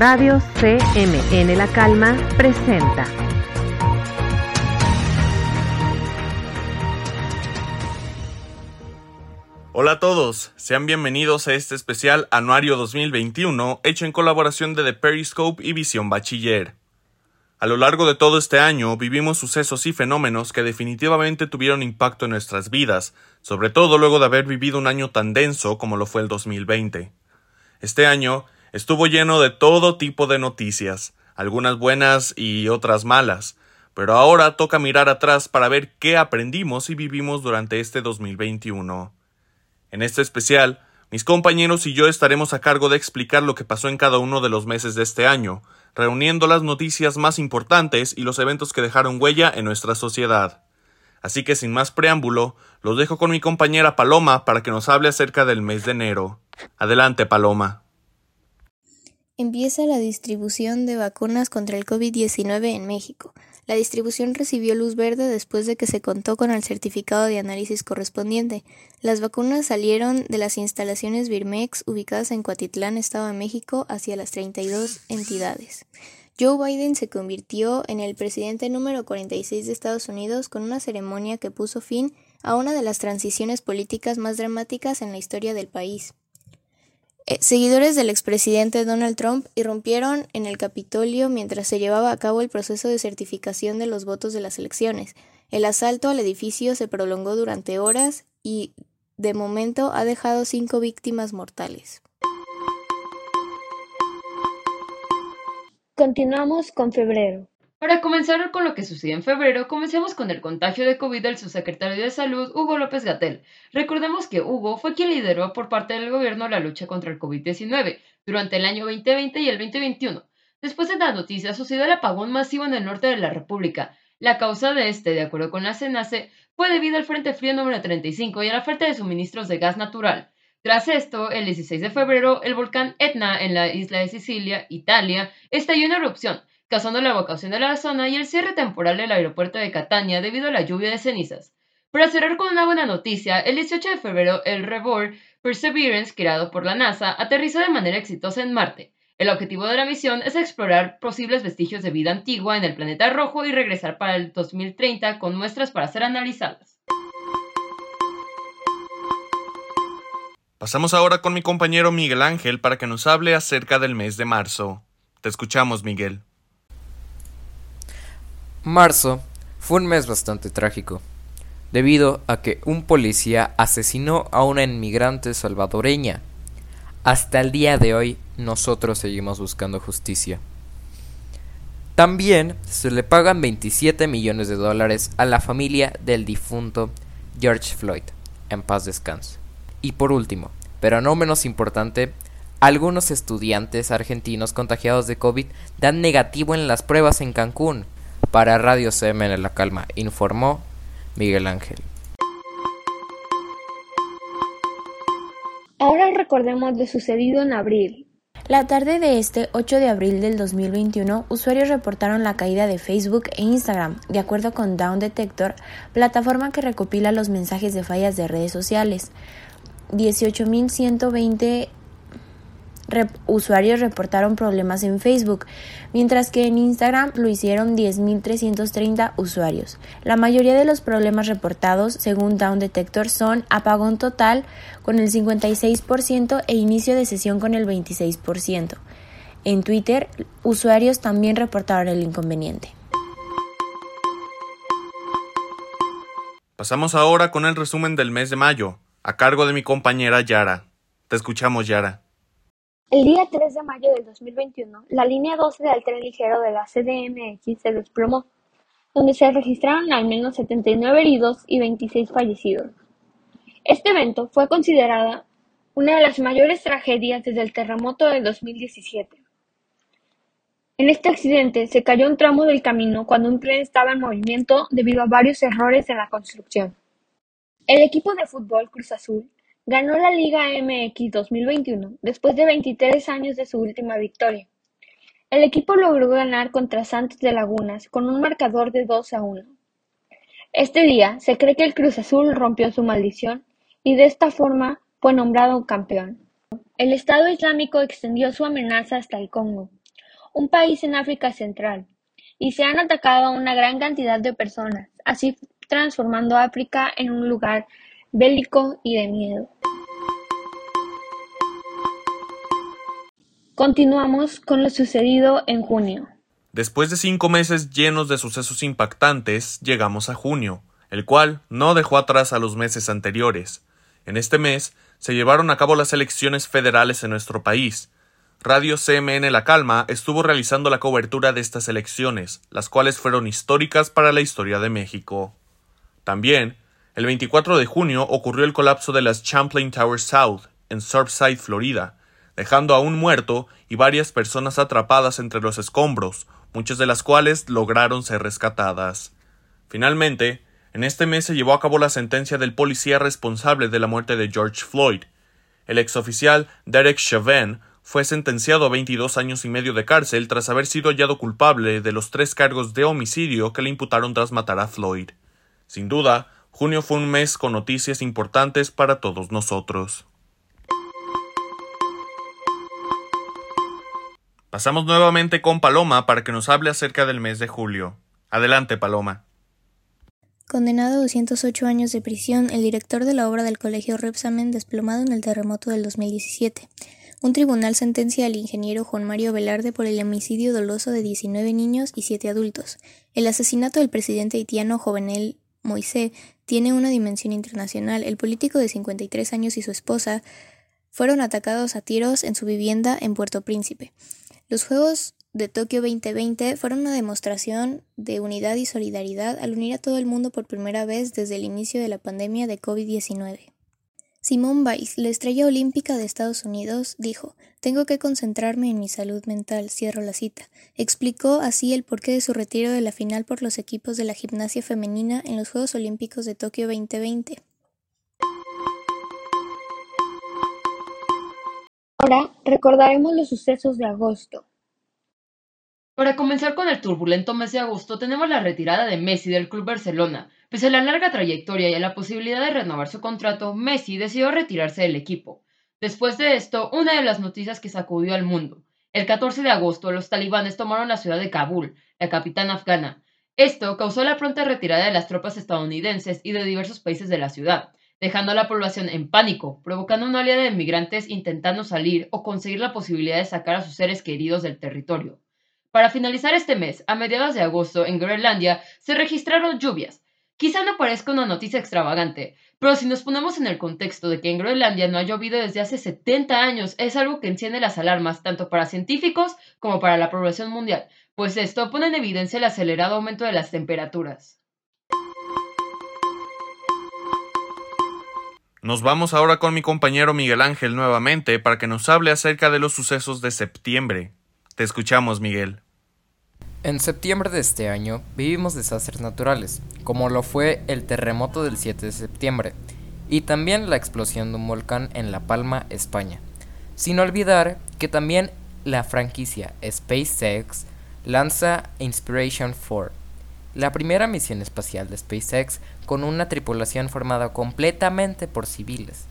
Radio CMN La Calma presenta. Hola a todos, sean bienvenidos a este especial Anuario 2021 hecho en colaboración de The Periscope y Visión Bachiller. A lo largo de todo este año vivimos sucesos y fenómenos que definitivamente tuvieron impacto en nuestras vidas, sobre todo luego de haber vivido un año tan denso como lo fue el 2020. Este año estuvo lleno de todo tipo de noticias, algunas buenas y otras malas, pero ahora toca mirar atrás para ver qué aprendimos y vivimos durante este 2021. En este especial, mis compañeros y yo estaremos a cargo de explicar lo que pasó en cada uno de los meses de este año, reuniendo las noticias más importantes y los eventos que dejaron huella en nuestra sociedad. Así que sin más preámbulo, los dejo con mi compañera Paloma para que nos hable acerca del mes de enero. Adelante, Paloma. Empieza la distribución de vacunas contra el COVID-19 en México. La distribución recibió luz verde después de que se contó con el certificado de análisis correspondiente. Las vacunas salieron de las instalaciones Birmex ubicadas en Coatitlán, Estado de México, hacia las 32 entidades. Joe Biden se convirtió en el presidente número 46 de Estados Unidos con una ceremonia que puso fin a una de las transiciones políticas más dramáticas en la historia del país. Eh, seguidores del expresidente Donald Trump irrumpieron en el Capitolio mientras se llevaba a cabo el proceso de certificación de los votos de las elecciones. El asalto al edificio se prolongó durante horas y, de momento, ha dejado cinco víctimas mortales. Continuamos con febrero. Para comenzar con lo que sucedió en febrero, comencemos con el contagio de COVID del subsecretario de Salud, Hugo López Gatel. Recordemos que Hugo fue quien lideró por parte del gobierno la lucha contra el COVID-19 durante el año 2020 y el 2021. Después de la noticia, sucedió el apagón masivo en el norte de la República. La causa de este, de acuerdo con la CENACE, fue debido al Frente Frío número 35 y a la falta de suministros de gas natural. Tras esto, el 16 de febrero, el volcán Etna en la isla de Sicilia, Italia, estalló en erupción, causando la evacuación de la zona y el cierre temporal del aeropuerto de Catania debido a la lluvia de cenizas. Para cerrar con una buena noticia, el 18 de febrero el Revor Perseverance, creado por la NASA, aterrizó de manera exitosa en Marte. El objetivo de la misión es explorar posibles vestigios de vida antigua en el planeta rojo y regresar para el 2030 con muestras para ser analizadas. Pasamos ahora con mi compañero Miguel Ángel para que nos hable acerca del mes de marzo. Te escuchamos, Miguel. Marzo fue un mes bastante trágico, debido a que un policía asesinó a una inmigrante salvadoreña. Hasta el día de hoy nosotros seguimos buscando justicia. También se le pagan 27 millones de dólares a la familia del difunto George Floyd, en paz descanse. Y por último, pero no menos importante, algunos estudiantes argentinos contagiados de COVID dan negativo en las pruebas en Cancún, para Radio CM en La Calma, informó Miguel Ángel. Ahora recordemos lo sucedido en abril. La tarde de este 8 de abril del 2021, usuarios reportaron la caída de Facebook e Instagram, de acuerdo con Down Detector, plataforma que recopila los mensajes de fallas de redes sociales. 18.120 usuarios reportaron problemas en Facebook, mientras que en Instagram lo hicieron 10.330 usuarios. La mayoría de los problemas reportados, según Down Detector, son apagón total con el 56% e inicio de sesión con el 26%. En Twitter, usuarios también reportaron el inconveniente. Pasamos ahora con el resumen del mes de mayo, a cargo de mi compañera Yara. Te escuchamos, Yara. El día 3 de mayo del 2021, la línea 12 del tren ligero de la CDMX se desplomó, donde se registraron al menos 79 heridos y 26 fallecidos. Este evento fue considerada una de las mayores tragedias desde el terremoto del 2017. En este accidente se cayó un tramo del camino cuando un tren estaba en movimiento debido a varios errores en la construcción. El equipo de fútbol Cruz Azul Ganó la Liga MX 2021 después de 23 años de su última victoria. El equipo logró ganar contra Santos de Lagunas con un marcador de 2 a 1. Este día se cree que el Cruz Azul rompió su maldición y de esta forma fue nombrado campeón. El Estado Islámico extendió su amenaza hasta el Congo. un país en África Central, y se han atacado a una gran cantidad de personas, así transformando África en un lugar bélico y de miedo. Continuamos con lo sucedido en junio. Después de cinco meses llenos de sucesos impactantes, llegamos a junio, el cual no dejó atrás a los meses anteriores. En este mes se llevaron a cabo las elecciones federales en nuestro país. Radio CMN La Calma estuvo realizando la cobertura de estas elecciones, las cuales fueron históricas para la historia de México. También, el 24 de junio ocurrió el colapso de las Champlain Towers South, en Surfside, Florida, dejando a un muerto y varias personas atrapadas entre los escombros, muchas de las cuales lograron ser rescatadas. Finalmente, en este mes se llevó a cabo la sentencia del policía responsable de la muerte de George Floyd. El exoficial Derek Chauvin fue sentenciado a 22 años y medio de cárcel tras haber sido hallado culpable de los tres cargos de homicidio que le imputaron tras matar a Floyd. Sin duda, junio fue un mes con noticias importantes para todos nosotros. Pasamos nuevamente con Paloma para que nos hable acerca del mes de julio. Adelante, Paloma. Condenado a 208 años de prisión, el director de la obra del Colegio Repsamen desplomado en el terremoto del 2017. Un tribunal sentencia al ingeniero Juan Mario Velarde por el homicidio doloso de 19 niños y 7 adultos. El asesinato del presidente haitiano Jovenel Moisés tiene una dimensión internacional. El político de 53 años y su esposa fueron atacados a tiros en su vivienda en Puerto Príncipe. Los Juegos de Tokio 2020 fueron una demostración de unidad y solidaridad al unir a todo el mundo por primera vez desde el inicio de la pandemia de COVID-19. Simone Biles, la estrella olímpica de Estados Unidos, dijo, Tengo que concentrarme en mi salud mental, cierro la cita. Explicó así el porqué de su retiro de la final por los equipos de la gimnasia femenina en los Juegos Olímpicos de Tokio 2020. Ahora recordaremos los sucesos de agosto. Para comenzar con el turbulento mes de agosto tenemos la retirada de Messi del Club Barcelona. Pese a la larga trayectoria y a la posibilidad de renovar su contrato, Messi decidió retirarse del equipo. Después de esto, una de las noticias que sacudió al mundo. El 14 de agosto, los talibanes tomaron la ciudad de Kabul, la capital afgana. Esto causó la pronta retirada de las tropas estadounidenses y de diversos países de la ciudad dejando a la población en pánico, provocando una oleada de migrantes intentando salir o conseguir la posibilidad de sacar a sus seres queridos del territorio. Para finalizar este mes, a mediados de agosto, en Groenlandia, se registraron lluvias. Quizá no parezca una noticia extravagante, pero si nos ponemos en el contexto de que en Groenlandia no ha llovido desde hace 70 años, es algo que enciende las alarmas tanto para científicos como para la población mundial, pues esto pone en evidencia el acelerado aumento de las temperaturas. Nos vamos ahora con mi compañero Miguel Ángel nuevamente para que nos hable acerca de los sucesos de septiembre. Te escuchamos, Miguel. En septiembre de este año vivimos desastres naturales, como lo fue el terremoto del 7 de septiembre y también la explosión de un volcán en La Palma, España. Sin olvidar que también la franquicia SpaceX lanza Inspiration 4, la primera misión espacial de SpaceX con una tripulación formada completamente por civiles.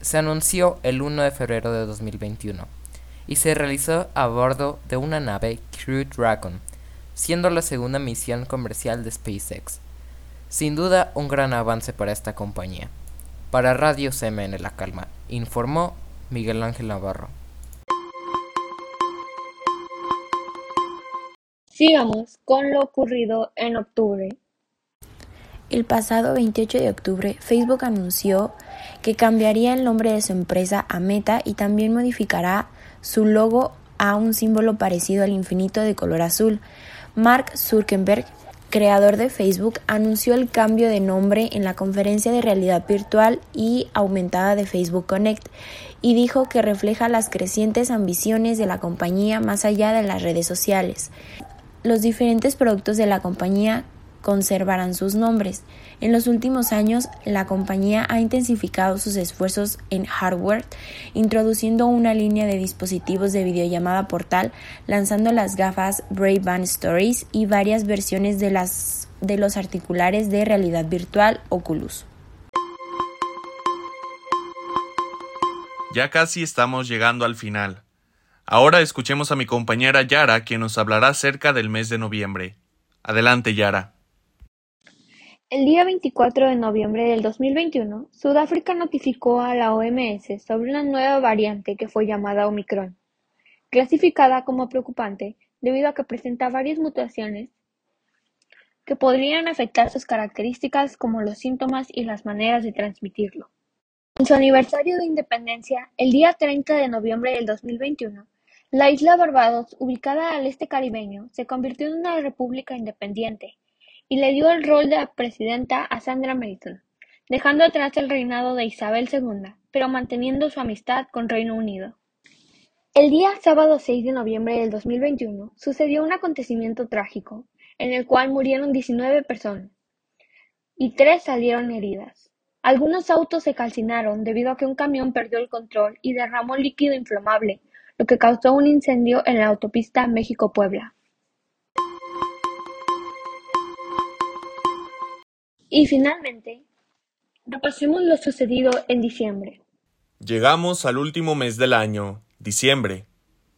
Se anunció el 1 de febrero de 2021 y se realizó a bordo de una nave Crew Dragon, siendo la segunda misión comercial de SpaceX. Sin duda un gran avance para esta compañía. Para Radio CMN La Calma, informó Miguel Ángel Navarro. Sigamos con lo ocurrido en octubre. El pasado 28 de octubre, Facebook anunció que cambiaría el nombre de su empresa a Meta y también modificará su logo a un símbolo parecido al infinito de color azul. Mark Zuckerberg, creador de Facebook, anunció el cambio de nombre en la conferencia de realidad virtual y aumentada de Facebook Connect y dijo que refleja las crecientes ambiciones de la compañía más allá de las redes sociales. Los diferentes productos de la compañía conservarán sus nombres. En los últimos años, la compañía ha intensificado sus esfuerzos en hardware, introduciendo una línea de dispositivos de videollamada portal, lanzando las gafas Ray-Ban Stories y varias versiones de, las, de los articulares de realidad virtual Oculus. Ya casi estamos llegando al final. Ahora escuchemos a mi compañera Yara, quien nos hablará acerca del mes de noviembre. Adelante, Yara. El día 24 de noviembre del 2021, Sudáfrica notificó a la OMS sobre una nueva variante que fue llamada Omicron, clasificada como preocupante debido a que presenta varias mutaciones que podrían afectar sus características como los síntomas y las maneras de transmitirlo. En su aniversario de independencia, el día 30 de noviembre del 2021, la isla Barbados, ubicada al este caribeño, se convirtió en una república independiente y le dio el rol de presidenta a Sandra Mason, dejando atrás el reinado de Isabel II, pero manteniendo su amistad con Reino Unido. El día sábado 6 de noviembre del 2021 sucedió un acontecimiento trágico, en el cual murieron 19 personas y tres salieron heridas. Algunos autos se calcinaron debido a que un camión perdió el control y derramó líquido inflamable, lo que causó un incendio en la autopista México-Puebla. Y finalmente, repasemos lo sucedido en diciembre. Llegamos al último mes del año, diciembre.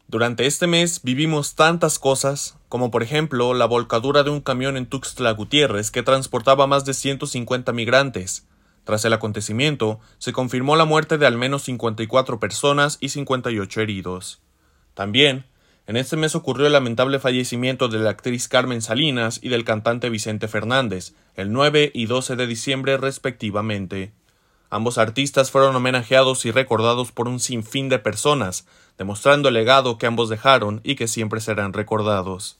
Durante este mes vivimos tantas cosas, como por ejemplo la volcadura de un camión en Tuxtla Gutiérrez que transportaba más de 150 migrantes. Tras el acontecimiento, se confirmó la muerte de al menos 54 personas y 58 heridos. También, en este mes ocurrió el lamentable fallecimiento de la actriz Carmen Salinas y del cantante Vicente Fernández, el 9 y 12 de diciembre respectivamente. Ambos artistas fueron homenajeados y recordados por un sinfín de personas, demostrando el legado que ambos dejaron y que siempre serán recordados.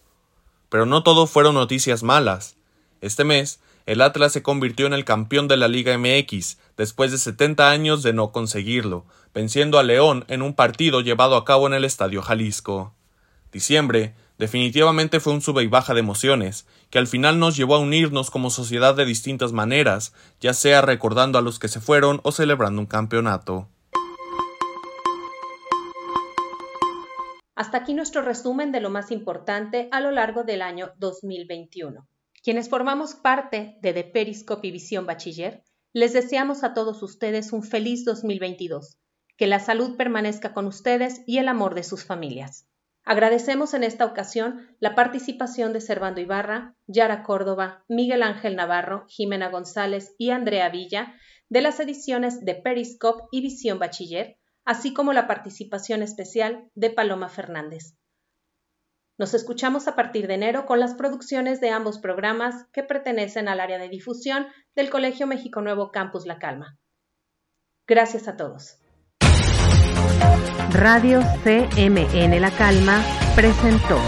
Pero no todo fueron noticias malas. Este mes, el Atlas se convirtió en el campeón de la Liga MX, después de 70 años de no conseguirlo, venciendo a León en un partido llevado a cabo en el Estadio Jalisco. Diciembre definitivamente fue un sube y baja de emociones, que al final nos llevó a unirnos como sociedad de distintas maneras, ya sea recordando a los que se fueron o celebrando un campeonato. Hasta aquí nuestro resumen de lo más importante a lo largo del año 2021. Quienes formamos parte de The Periscope y Visión Bachiller, les deseamos a todos ustedes un feliz 2022, que la salud permanezca con ustedes y el amor de sus familias. Agradecemos en esta ocasión la participación de Servando Ibarra, Yara Córdoba, Miguel Ángel Navarro, Jimena González y Andrea Villa de las ediciones de Periscope y Visión Bachiller, así como la participación especial de Paloma Fernández. Nos escuchamos a partir de enero con las producciones de ambos programas que pertenecen al área de difusión del Colegio México Nuevo Campus La Calma. Gracias a todos. Radio CMN La Calma presentó.